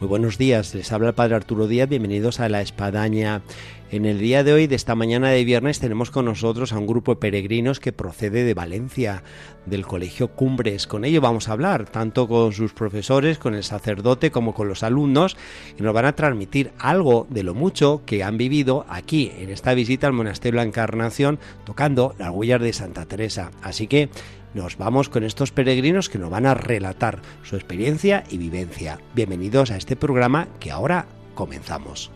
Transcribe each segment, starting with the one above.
Muy buenos días, les habla el Padre Arturo Díaz, bienvenidos a La Espadaña. En el día de hoy, de esta mañana de viernes, tenemos con nosotros a un grupo de peregrinos que procede de Valencia, del Colegio Cumbres. Con ello vamos a hablar, tanto con sus profesores, con el sacerdote, como con los alumnos, y nos van a transmitir algo de lo mucho que han vivido aquí, en esta visita al Monasterio de la Encarnación, tocando las huellas de Santa Teresa. Así que nos vamos con estos peregrinos que nos van a relatar su experiencia y vivencia. Bienvenidos a este programa que ahora comenzamos.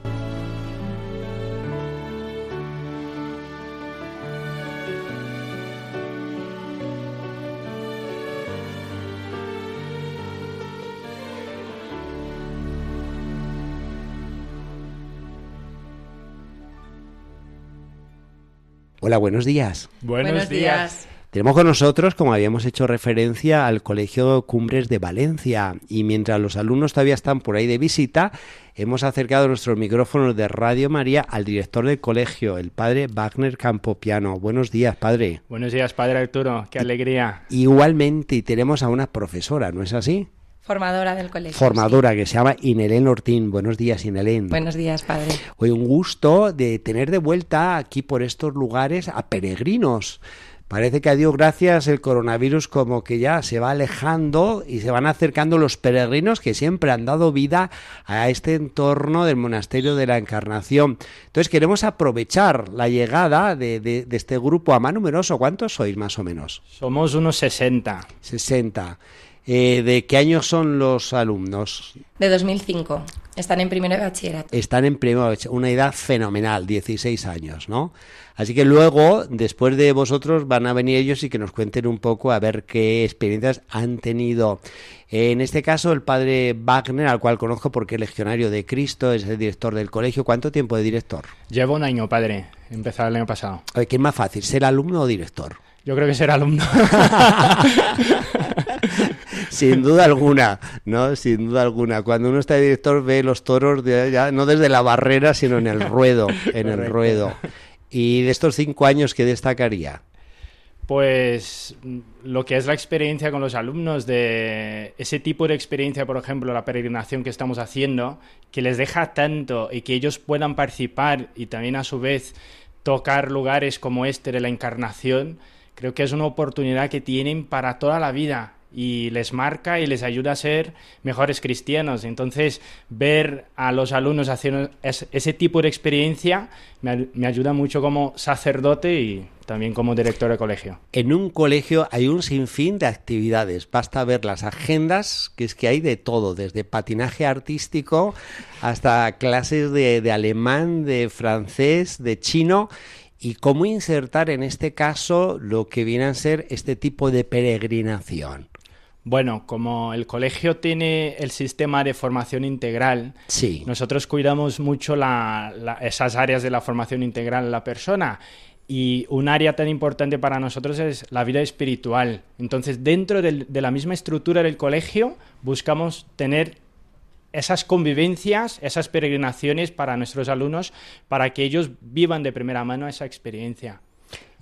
Hola, buenos días. Buenos, días. Tenemos con nosotros, como habíamos hecho referencia, al Colegio Cumbres de Valencia y mientras los alumnos todavía están por ahí de visita, hemos acercado nuestros micrófonos de Radio María al director del colegio, el padre Wagner Campopiano. Buenos días, padre. Buenos días, padre Arturo. Qué alegría. Igualmente, y tenemos a una profesora, ¿no es así? Formadora del colegio. Formadora, que se llama Inelén Ortín. Buenos días, Inelén. Buenos días, padre. Hoy un gusto de tener de vuelta aquí por estos lugares a peregrinos. Parece que a Dios gracias el coronavirus como que ya se va alejando y se van acercando los peregrinos que siempre han dado vida a este entorno del monasterio de la Encarnación. Entonces queremos aprovechar la llegada de, de, de este grupo a más numeroso. ¿Cuántos sois más o menos? Somos unos 60. 60. Eh, ¿De qué años son los alumnos? De 2005. Están en primero de bachillerato. Están en primero una edad fenomenal, 16 años, ¿no? Así que luego, después de vosotros, van a venir ellos y que nos cuenten un poco a ver qué experiencias han tenido. En este caso, el padre Wagner, al cual conozco porque es legionario de Cristo, es el director del colegio. ¿Cuánto tiempo de director? Llevo un año, padre. Empezado el año pasado. Oye, ¿Qué es más fácil, ser alumno o director? Yo creo que ser alumno. Sin duda alguna, ¿no? Sin duda alguna. Cuando uno está de director ve los toros de, ya, no desde la barrera, sino en el ruedo, en el ruedo. Y de estos cinco años, ¿qué destacaría? Pues lo que es la experiencia con los alumnos, de ese tipo de experiencia, por ejemplo, la peregrinación que estamos haciendo, que les deja tanto y que ellos puedan participar y también a su vez tocar lugares como este de la encarnación, creo que es una oportunidad que tienen para toda la vida y les marca y les ayuda a ser mejores cristianos. Entonces, ver a los alumnos haciendo ese tipo de experiencia me, ayuda mucho como sacerdote y también como director de colegio. En un colegio hay un sinfín de actividades. Basta ver las agendas, que es que hay de todo, desde patinaje artístico hasta clases de alemán, de francés, de chino y cómo insertar en este caso lo que viene a ser este tipo de peregrinación. Bueno, como el colegio tiene el sistema de formación integral, sí. nosotros cuidamos mucho la, la, esas áreas de la formación integral en la persona. Y un área tan importante para nosotros es la vida espiritual. Entonces, dentro del, de la misma estructura del colegio, buscamos tener esas convivencias, esas peregrinaciones para nuestros alumnos, para que ellos vivan de primera mano esa experiencia.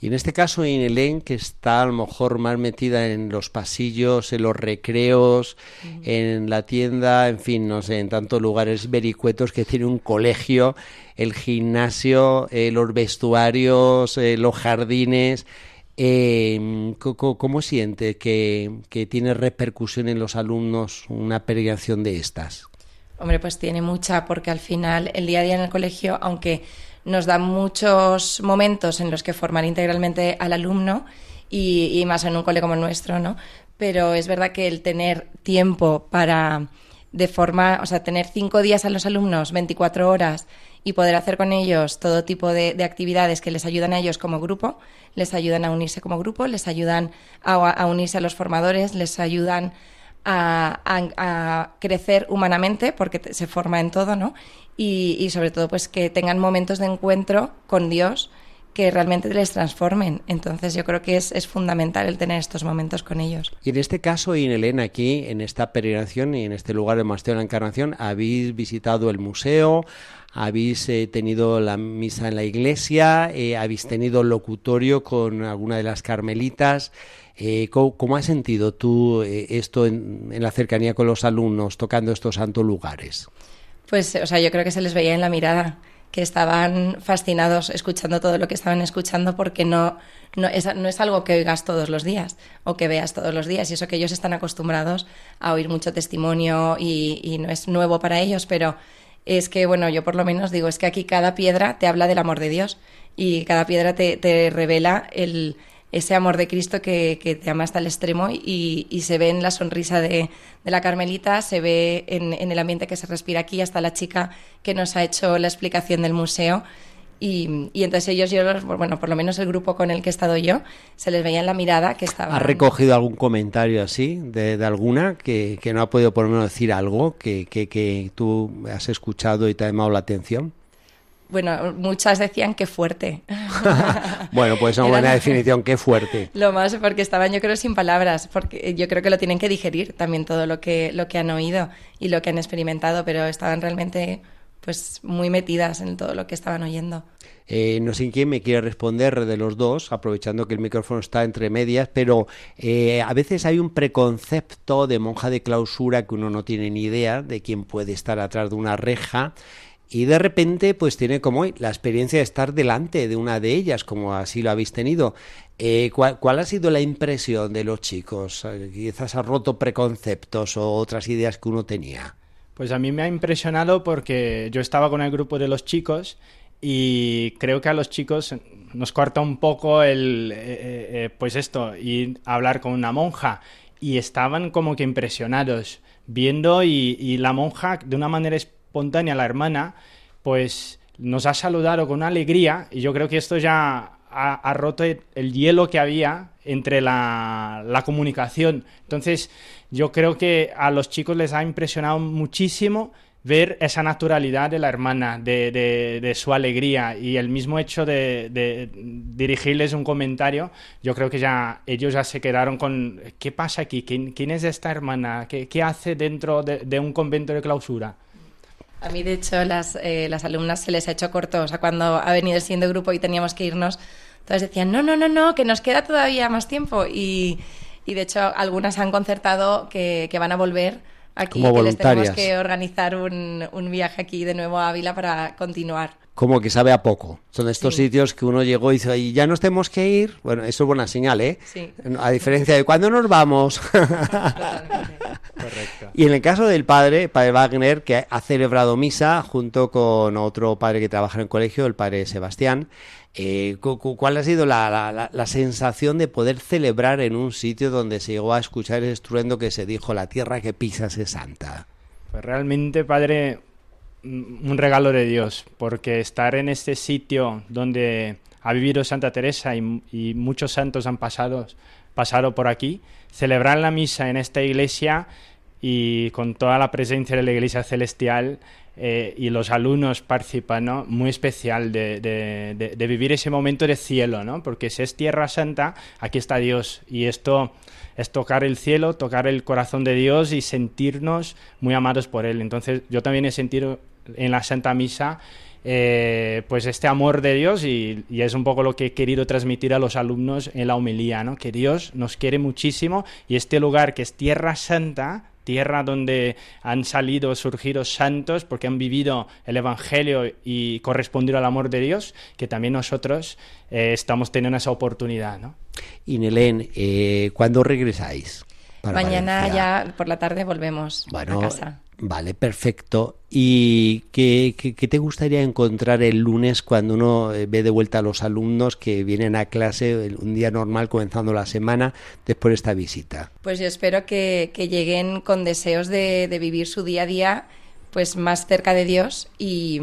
Y en este caso, Inelén, que está a lo mejor más metida en los pasillos, en los recreos, uh -huh. en la tienda, en fin, no sé, en tantos lugares vericuetos que tiene un colegio, el gimnasio, eh, los vestuarios, eh, los jardines. Eh, ¿cómo, ¿Cómo siente que, que tiene repercusión en los alumnos una peregrinación de estas? Hombre, pues tiene mucha, porque al final el día a día en el colegio, aunque nos da muchos momentos en los que formar integralmente al alumno y, más en un cole como el nuestro, ¿no? Pero es verdad que el tener tiempo para de forma, o sea, tener cinco días a los alumnos, 24 horas y poder hacer con ellos todo tipo de, de actividades que les ayudan a ellos como grupo, les ayudan a unirse como grupo, les ayudan a unirse a los formadores, les ayudan a, a, a, crecer humanamente, porque se forma en todo, ¿no? Y, y, sobre todo, pues que tengan momentos de encuentro con Dios que realmente les transformen. Entonces yo creo que es, es, fundamental el tener estos momentos con ellos. Y en este caso, Inelena, aquí en esta peregrinación y en este lugar de Monasterio de la Encarnación, habéis visitado el museo, habéis eh, tenido la misa en la iglesia, eh, habéis tenido locutorio con alguna de las carmelitas. Eh, ¿cómo, has sentido tú esto en, en, la cercanía con los alumnos, tocando estos santos lugares? Pues, o sea, yo creo que se les veía en la mirada que estaban fascinados escuchando todo lo que estaban escuchando porque no, no, es, no es algo que oigas todos los días o que veas todos los días. Y eso que ellos están acostumbrados a oír mucho testimonio y, y no es nuevo para ellos, pero es que, bueno, yo por lo menos digo, es que aquí cada piedra te habla del amor de Dios y cada piedra te, te revela el, ese amor de Cristo que, que te ama hasta el extremo y, y, se ve en la sonrisa de, de la Carmelita, se ve en, en, el ambiente que se respira aquí, hasta la chica que nos ha hecho la explicación del museo. Y, y entonces ellos, yo, bueno, por lo menos el grupo con el que he estado yo, se les veía en la mirada que estaba... ¿Has recogido algún comentario así de, de alguna que, que, no ha podido por lo menos decir algo que, que, que tú has escuchado y te ha llamado la atención? Bueno, muchas decían que fuerte. bueno, pues una buena definición, qué fuerte. Lo más porque estaban yo creo sin palabras, porque yo creo que lo tienen que digerir también todo lo que, lo que han oído y lo que han experimentado, pero estaban realmente pues muy metidas en todo lo que estaban oyendo. Eh, no sé quién me quiere responder de los dos, aprovechando que el micrófono está entre medias, pero eh, a veces hay un preconcepto de monja de clausura que uno no tiene ni idea de quién puede estar atrás de una reja y de repente pues tiene como la experiencia de estar delante de una de ellas, como así lo habéis tenido. Eh, ¿cuál, ¿cuál, ha sido la impresión de los chicos? Eh, quizás ha roto preconceptos o otras ideas que uno tenía. Pues a mí me ha impresionado porque yo estaba con el grupo de los chicos y creo que a los chicos nos corta un poco el, eh, eh, pues esto, y hablar con una monja y estaban como que impresionados viendo y la monja de una manera la hermana, pues nos ha saludado con alegría y yo creo que esto ya ha, roto el hielo que había entre la, comunicación. Entonces, yo creo que a los chicos les ha impresionado muchísimo ver esa naturalidad de la hermana, de, de, de su alegría y el mismo hecho de, de, dirigirles un comentario, yo creo que ya ellos ya se quedaron con ¿qué pasa aquí? ¿Quién, es esta hermana? ¿Qué, qué hace dentro de un convento de clausura? A mí, de hecho, las, eh, las alumnas se les ha hecho corto. O sea, cuando ha venido el siguiente grupo y teníamos que irnos, todas decían, no, no, no, no, que nos queda todavía más tiempo. Y, y de hecho, algunas han concertado que, que van a volver aquí, Como que les tenemos que organizar un, un viaje aquí de nuevo a Ávila para continuar como que sabe a poco. Son estos sí. sitios que uno llegó y dice, y ya nos tenemos que ir. Bueno, eso es buena señal, ¿eh? Sí. A diferencia de cuando nos vamos. Correcto. Y en el caso del padre, padre Wagner, que ha celebrado misa junto con otro padre que trabaja en el colegio, el padre Sebastián, eh, ¿cuál ha sido la, sensación de poder celebrar en un sitio donde se llegó a escuchar el estruendo que se dijo, la tierra que pisas es santa? Pues realmente, padre, un regalo de Dios, porque estar en este sitio donde ha vivido Santa Teresa y, y muchos santos han pasado, pasado por aquí, celebrar la misa en esta iglesia y con toda la presencia de la iglesia celestial eh, y los alumnos participan, ¿no? Muy especial de, de, de, vivir ese momento de cielo, ¿no? Porque si es tierra santa, aquí está Dios y esto es tocar el cielo, tocar el corazón de Dios y sentirnos muy amados por Él. Entonces yo también he sentido en la Santa Misa eh, pues este amor de Dios y, y, es un poco lo que he querido transmitir a los alumnos en la homilía, ¿no? que Dios nos quiere muchísimo y este lugar que es Tierra Santa, tierra donde han salido, surgido santos porque han vivido el Evangelio y correspondido al amor de Dios, que también nosotros eh, estamos teniendo esa oportunidad. ¿no? Y Nelén, eh, ¿cuándo regresáis? Mañana Valencia? ya por la tarde volvemos bueno, a casa. Vale, perfecto. ¿Y qué, qué, te gustaría encontrar el lunes cuando uno eh, ve de vuelta a los alumnos que vienen a clase un día normal comenzando la semana después de esta visita? Pues yo espero que, que lleguen con deseos de, de, vivir su día a día pues más cerca de Dios y,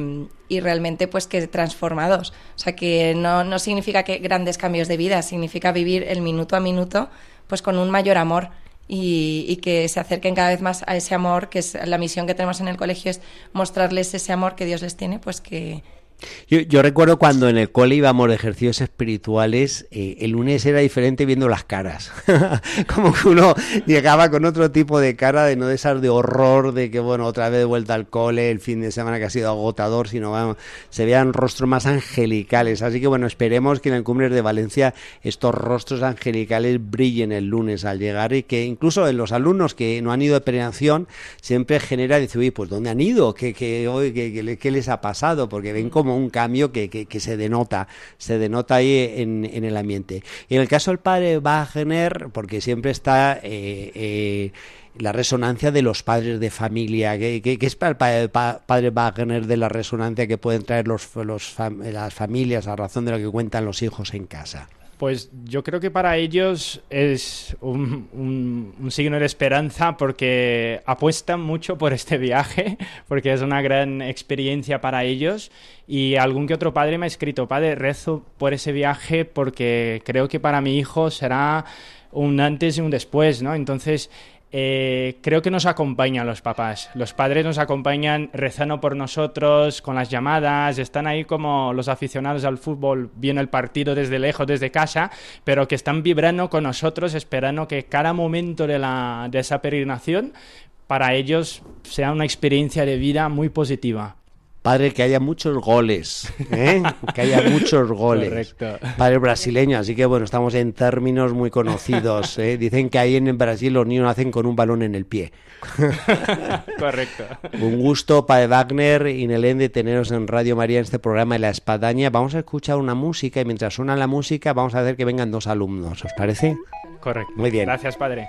y, realmente pues que transformados. O sea que no, no significa que grandes cambios de vida, significa vivir el minuto a minuto pues con un mayor amor y, y, que se acerquen cada vez más a ese amor, que es la misión que tenemos en el colegio, es mostrarles ese amor que Dios les tiene, pues que, Yo, recuerdo cuando en el cole íbamos de ejercicios espirituales, eh, el lunes era diferente viendo las caras. Como que uno llegaba con otro tipo de cara, de no de esas de horror, de que bueno, otra vez de vuelta al cole, el fin de semana que ha sido agotador, sino se vean rostros más angelicales. Así que bueno, esperemos que en el Cumbres de Valencia estos rostros angelicales brillen el lunes al llegar y que incluso en los alumnos que no han ido de peregrinación siempre genera, dice, uy, pues ¿dónde han ido? ¿Qué, qué, qué, qué les ha pasado? Porque ven como un cambio que, que, se denota, se denota ahí en, en, el ambiente. Y en el caso del padre Wagner, porque siempre está eh, eh, la resonancia de los padres de familia, ¿qué, es para el padre Wagner de la resonancia que pueden traer los, los las familias a razón de lo que cuentan los hijos en casa? Pues yo creo que para ellos es un, signo de esperanza porque apuestan mucho por este viaje, porque es una gran experiencia para ellos. Y algún que otro padre me ha escrito, padre, rezo por ese viaje porque creo que para mi hijo será un antes y un después, ¿no? Entonces eh, creo que nos acompañan los papás. Los padres nos acompañan rezando por nosotros, con las llamadas, están ahí como los aficionados al fútbol viendo el partido desde lejos, desde casa, pero que están vibrando con nosotros, esperando que cada momento de, la, de esa peregrinación para ellos sea una experiencia de vida muy positiva. Padre, que haya muchos goles, ¿eh? que haya muchos goles. Correcto. Padre brasileño, así que bueno, estamos en términos muy conocidos. ¿eh? Dicen que ahí en Brasil los niños nacen con un balón en el pie. Correcto. Un gusto, Padre Wagner y Nelén, de teneros en Radio María en este programa de La Espadaña. Vamos a escuchar una música y mientras suena la música vamos a hacer que vengan dos alumnos, ¿os parece? Correcto. Muy bien. Gracias, Padre.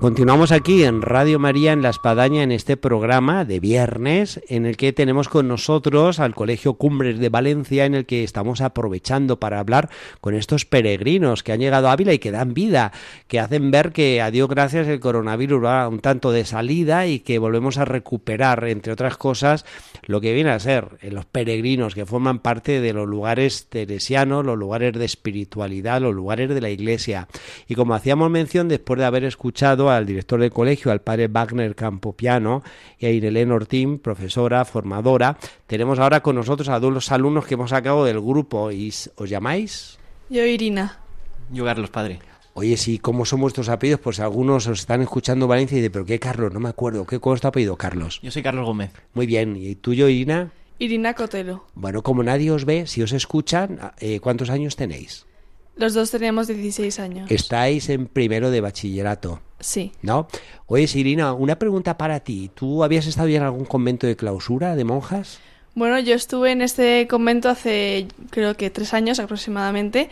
Continuamos aquí en Radio María en La Espadaña en este programa de viernes en el que tenemos con nosotros al Colegio Cumbres de Valencia en el que estamos aprovechando para hablar con estos peregrinos que han llegado a Ávila y que dan vida, que hacen ver que a Dios gracias el coronavirus va un tanto de salida y que volvemos a recuperar, entre otras cosas, lo que viene a ser eh, los peregrinos que forman parte de los lugares teresianos, los lugares de espiritualidad, los lugares de la iglesia. Y como hacíamos mención después de haber escuchado al director del colegio, al padre Wagner Campopiano y a Irene Ortín, profesora, formadora. Tenemos ahora con nosotros a dos los alumnos que hemos sacado del grupo. ¿Y ¿Os llamáis? Yo, Irina. Yo, Carlos, padre. Oye, sí, ¿cómo son vuestros apellidos? Pues algunos os están escuchando Valencia y dicen, ¿pero qué Carlos? No me acuerdo. ¿Qué, ¿Cómo es tu apellido, Carlos? Yo soy Carlos Gómez. Muy bien. ¿Y tuyo, Irina? Irina Cotelo. Bueno, como nadie os ve, si os escuchan, eh, ¿cuántos años tenéis? Los dos teníamos 16 años. Estáis en primero de bachillerato. Sí. ¿No? Oye, Irina, una pregunta para ti. ¿Tú habías estado ya en algún convento de clausura de monjas? Bueno, yo estuve en este convento hace creo que tres años aproximadamente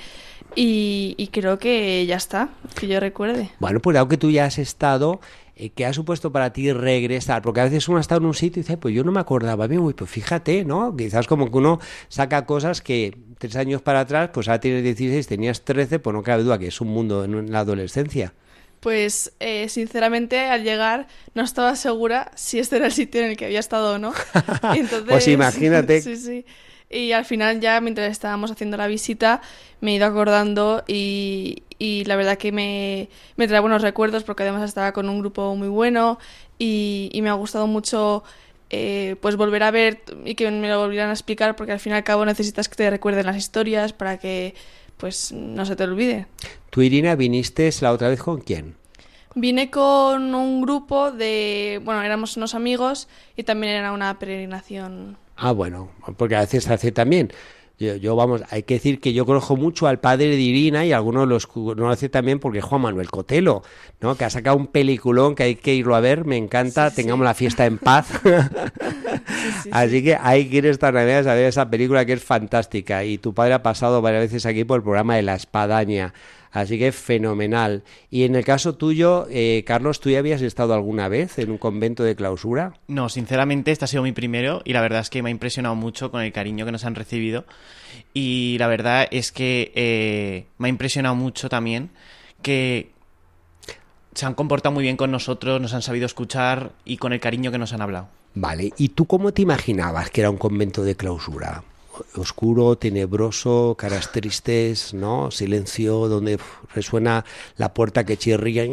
y, creo que ya está, que yo recuerde. Bueno, pues dado que tú ya has estado, eh, ¿qué ha supuesto para ti regresar? Porque a veces uno ha estado en un sitio y dice, pues yo no me acordaba bien, pues fíjate, ¿no? Quizás como que uno saca cosas que tres años para atrás, pues ahora tienes 16, tenías 13, pues no cabe duda que es un mundo en la adolescencia. Pues eh, sinceramente al llegar no estaba segura si este era el sitio en el que había estado o no. Entonces, pues imagínate. sí, sí. Y al final ya mientras estábamos haciendo la visita me he ido acordando y, la verdad que me, me, trae buenos recuerdos porque además estaba con un grupo muy bueno y, me ha gustado mucho eh, pues volver a ver y que me lo volvieran a explicar porque al fin y al cabo necesitas que te recuerden las historias para que pues no se te olvide. ¿Tú, Irina, viniste la otra vez con quién? Vine con un grupo de, bueno, éramos unos amigos y también era una peregrinación Ah, bueno, porque a veces hace también. Yo, vamos, hay que decir que yo conozco mucho al padre de Irina y algunos los no lo hace también porque Juan Manuel Cotelo, ¿no? Que ha sacado un peliculón que hay que irlo a ver, me encanta, tengamos la fiesta en paz. Así que hay que ir esta Navidad a ver esa película que es fantástica. Y tu padre ha pasado varias veces aquí por el programa de La Espadaña. Así que fenomenal. Y en el caso tuyo, eh, Carlos, ¿tú ya habías estado alguna vez en un convento de clausura? No, sinceramente, este ha sido mi primero y la verdad es que me ha impresionado mucho con el cariño que nos han recibido. Y la verdad es que eh, me ha impresionado mucho también que se han comportado muy bien con nosotros, nos han sabido escuchar y con el cariño que nos han hablado. Vale, ¿y tú cómo te imaginabas que era un convento de clausura? Oscuro, tenebroso, caras tristes, ¿no? Silencio donde resuena la puerta que chirría.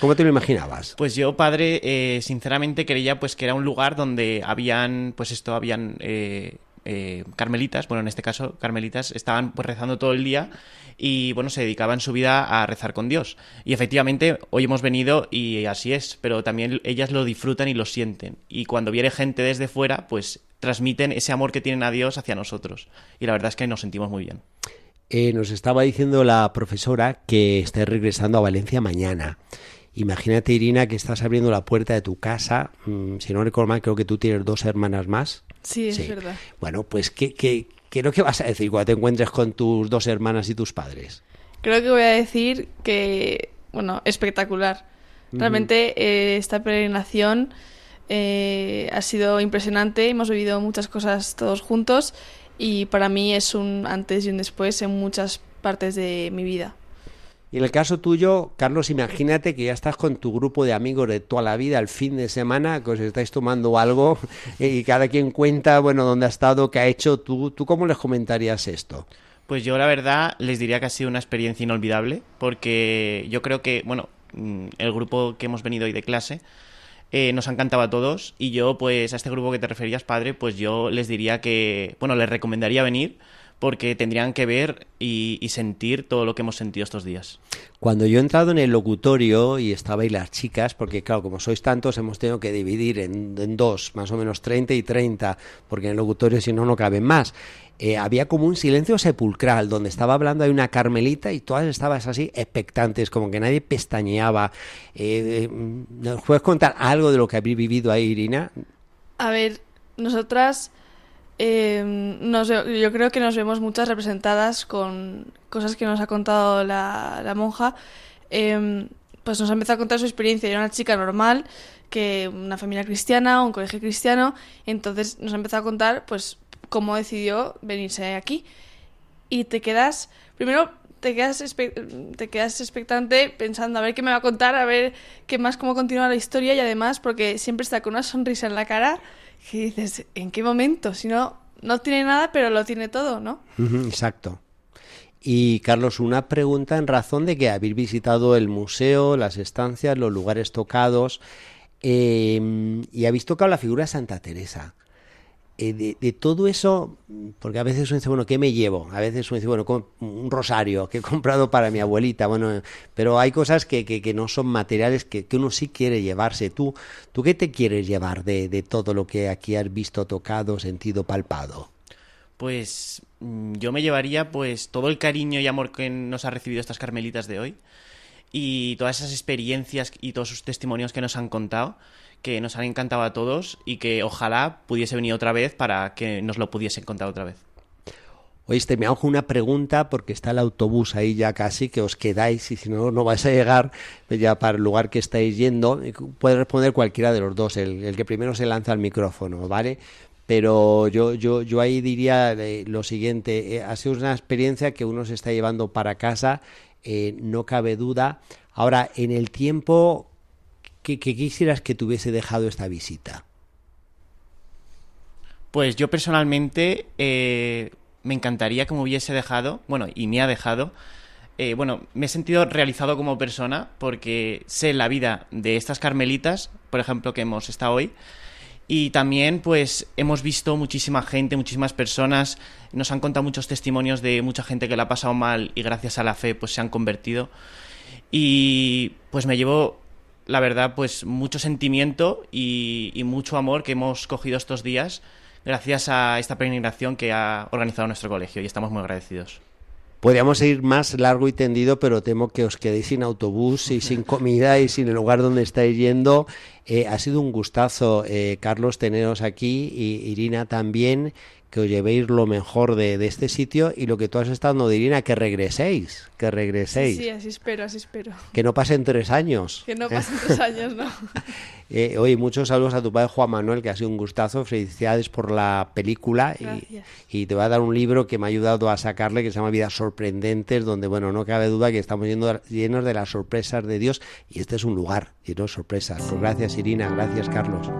¿Cómo te lo imaginabas? Pues yo, padre, eh, sinceramente creía pues que era un lugar donde habían, pues esto, habían eh, eh, carmelitas, bueno, en este caso carmelitas, estaban pues rezando todo el día y bueno, se dedicaban su vida a rezar con Dios. Y efectivamente, hoy hemos venido y así es, pero también ellas lo disfrutan y lo sienten. Y cuando viene gente desde fuera, pues transmiten ese amor que tienen a Dios hacia nosotros. Y la verdad es que nos sentimos muy bien. Eh, nos estaba diciendo la profesora que está regresando a Valencia mañana. Imagínate, Irina, que estás abriendo la puerta de tu casa. Mm, si no recuerdo mal, creo que tú tienes dos hermanas más. Sí, es verdad. Bueno, pues, ¿qué, qué, qué es lo que vas a decir cuando te encuentres con tus dos hermanas y tus padres? Creo que voy a decir que, bueno, espectacular. Realmente eh, esta peregrinación eh, ha sido impresionante, hemos vivido muchas cosas todos juntos y para mí es un antes y un después en muchas partes de mi vida. Y en el caso tuyo, Carlos, imagínate que ya estás con tu grupo de amigos de toda la vida, el fin de semana, que os estáis tomando algo y cada quien cuenta, bueno, dónde ha estado, qué ha hecho. ¿Tú, ¿Tú cómo les comentarías esto? Pues yo la verdad les diría que ha sido una experiencia inolvidable, porque yo creo que, bueno, mm, el grupo que hemos venido hoy de clase, eh, nos ha encantado a todos. Y yo, pues a este grupo que te referías, padre, pues yo les diría que, bueno, les recomendaría venir porque tendrían que ver y, sentir todo lo que hemos sentido estos días. Cuando yo he entrado en el locutorio y estaba ahí las chicas, porque claro, como sois tantos, hemos tenido que dividir en, en dos, más o menos 30 y 30, porque en el locutorio si no, no caben más. Eh, había como un silencio sepulcral, donde estaba hablando hay una carmelita y todas estabas así expectantes, como que nadie pestañeaba. Eh, ¿Nos puedes contar algo de lo que habéis vivido ahí, Irina? A ver, nosotras eh, yo creo que nos vemos muchas representadas con cosas que nos ha contado la, monja. pues nos ha empezado a contar su experiencia. Era una chica normal, que una familia cristiana, un colegio cristiano, entonces nos ha empezado a contar pues cómo decidió venirse aquí. Y te quedas, primero te quedas, te quedas expectante pensando a ver qué me va a contar, a ver qué más, cómo continúa la historia y además porque siempre está con una sonrisa en la cara que dices, ¿en qué momento? Si no, no tiene nada, pero lo tiene todo, ¿no? exacto. Y Carlos, una pregunta en razón de que habéis visitado el museo, las estancias, los lugares tocados eh, y habéis tocado la figura de Santa Teresa. Eh, de, todo eso, porque a veces uno dice, bueno, ¿qué me llevo? A veces uno dice, bueno, un rosario que he comprado para mi abuelita, bueno, pero hay cosas que, que, no son materiales que, que, uno sí quiere llevarse. ¿Tú, ¿Tú qué te quieres llevar de, de todo lo que aquí has visto, tocado, sentido, palpado? Pues mm, yo me llevaría pues todo el cariño y amor que nos ha recibido estas carmelitas de hoy y todas esas experiencias y todos sus testimonios que nos han contado que nos han encantado a todos y que ojalá pudiese venir otra vez para que nos lo pudiesen contar otra vez. Oíste, me hago una pregunta porque está el autobús ahí ya casi, que os quedáis y si no, no vais a llegar ya para el lugar que estáis yendo. Puede responder cualquiera de los dos, el, que primero se lanza al micrófono, ¿vale? Pero yo, yo, yo ahí diría eh, lo siguiente, eh, ha sido una experiencia que uno se está llevando para casa, eh, no cabe duda. Ahora, en el tiempo, ¿Qué, quisieras que te hubiese dejado esta visita? Pues yo personalmente eh, me encantaría que me hubiese dejado, bueno, y me ha dejado, eh, bueno, me he sentido realizado como persona porque sé la vida de estas carmelitas, por ejemplo, que hemos estado hoy, y también pues hemos visto muchísima gente, muchísimas personas, nos han contado muchos testimonios de mucha gente que la ha pasado mal y gracias a la fe pues se han convertido. Y pues me llevo la verdad, pues mucho sentimiento y, mucho amor que hemos cogido estos días gracias a esta peregrinación que ha organizado nuestro colegio y estamos muy agradecidos. Podríamos ir más largo y tendido, pero temo que os quedéis sin autobús y sin comida y sin el lugar donde estáis yendo. Eh, ha sido un gustazo, eh, Carlos, teneros aquí y Irina también que os llevéis lo mejor de, de, este sitio y lo que tú has estado Dirina, que regreséis, que regreséis. Sí, así espero, así espero. Que no pasen tres años. Que no pasen tres años, no. eh, oye, muchos saludos a tu padre Juan Manuel, que ha sido un gustazo. Felicidades por la película y, y, te va a dar un libro que me ha ayudado a sacarle, que se llama Vidas Sorprendentes, donde, bueno, no cabe duda que estamos yendo, llenos de las sorpresas de Dios y este es un lugar lleno de sorpresas. Pues gracias, Irina, gracias, Carlos.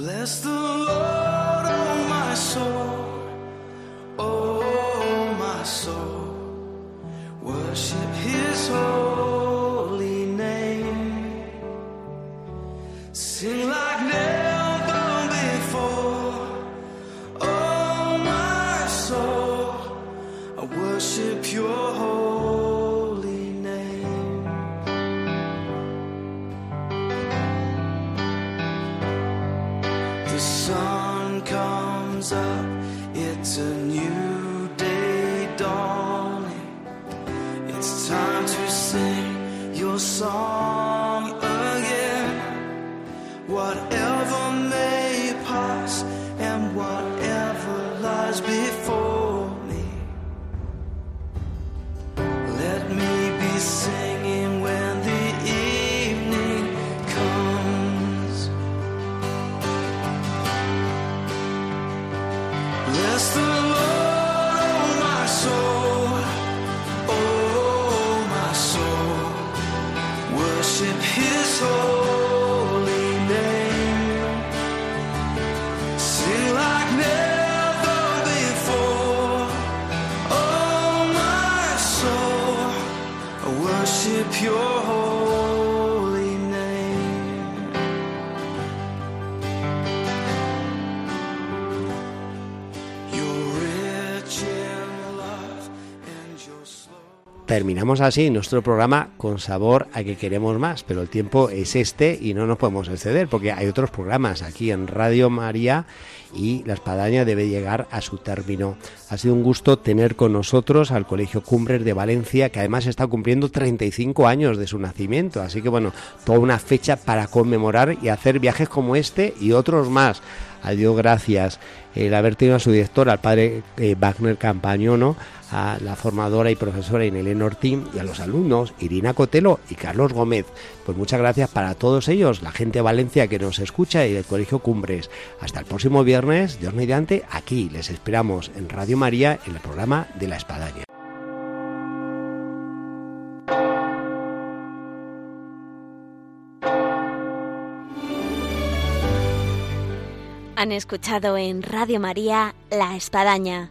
Bless the Lord, oh my soul, oh my soul, worship Terminamos así nuestro programa con sabor a que queremos más, pero el tiempo es este y no nos podemos exceder porque hay otros programas aquí en Radio María y la espadaña debe llegar a su término. Ha sido un gusto tener con nosotros al Colegio Cumbres de Valencia, que además está cumpliendo 35 años de su nacimiento, así que bueno, toda una fecha para conmemorar y hacer viajes como este y otros más. A Dios gracias el haber tenido a su director, al padre eh, Wagner Campañono, a la formadora y profesora Inelén Ortín y a los alumnos Irina Cotelo y Carlos Gómez. Pues muchas gracias para todos ellos, la gente de Valencia que nos escucha y del Colegio Cumbres. Hasta el próximo viernes, Dios mediante, aquí les esperamos en Radio María en el programa de la Espadaña. Han escuchado en Radio María La Espadaña